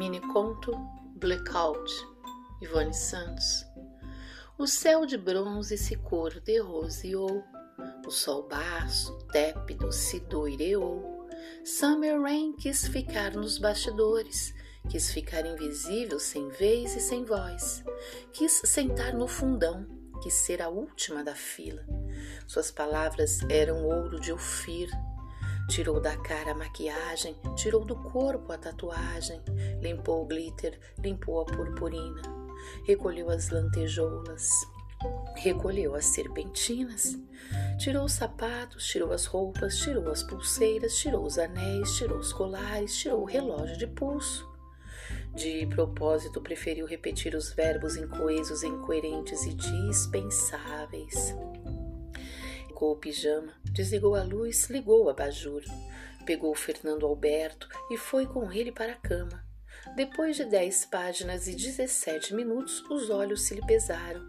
Conto Blackout, Ivone Santos. O céu de bronze se cor de roseou, o sol baço, tépido, se doireou. Summer Rain quis ficar nos bastidores, quis ficar invisível sem vez e sem voz, quis sentar no fundão, quis ser a última da fila. Suas palavras eram ouro de Ofir, Tirou da cara a maquiagem, tirou do corpo a tatuagem, limpou o glitter, limpou a purpurina, recolheu as lantejoulas, recolheu as serpentinas, tirou os sapatos, tirou as roupas, tirou as pulseiras, tirou os anéis, tirou os colares, tirou o relógio de pulso. De propósito, preferiu repetir os verbos incoesos, incoerentes e dispensáveis colocou o pijama, desligou a luz, ligou o abajur, pegou Fernando Alberto e foi com ele para a cama. Depois de dez páginas e dezessete minutos, os olhos se lhe pesaram.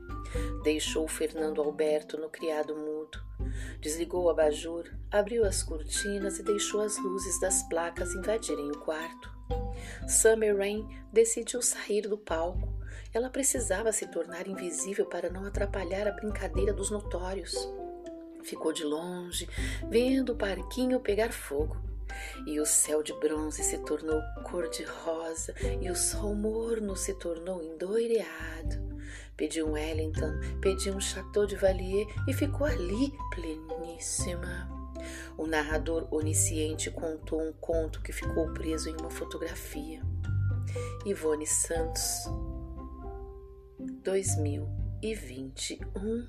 Deixou Fernando Alberto no criado mudo. Desligou o abajur, abriu as cortinas e deixou as luzes das placas invadirem o quarto. Summer Rain decidiu sair do palco. Ela precisava se tornar invisível para não atrapalhar a brincadeira dos notórios. Ficou de longe, vendo o parquinho pegar fogo. E o céu de bronze se tornou cor-de-rosa e o sol morno se tornou endoireado. Pediu um Wellington, pediu um Chateau de Valier e ficou ali, pleníssima. O narrador onisciente contou um conto que ficou preso em uma fotografia. Ivone Santos, 2021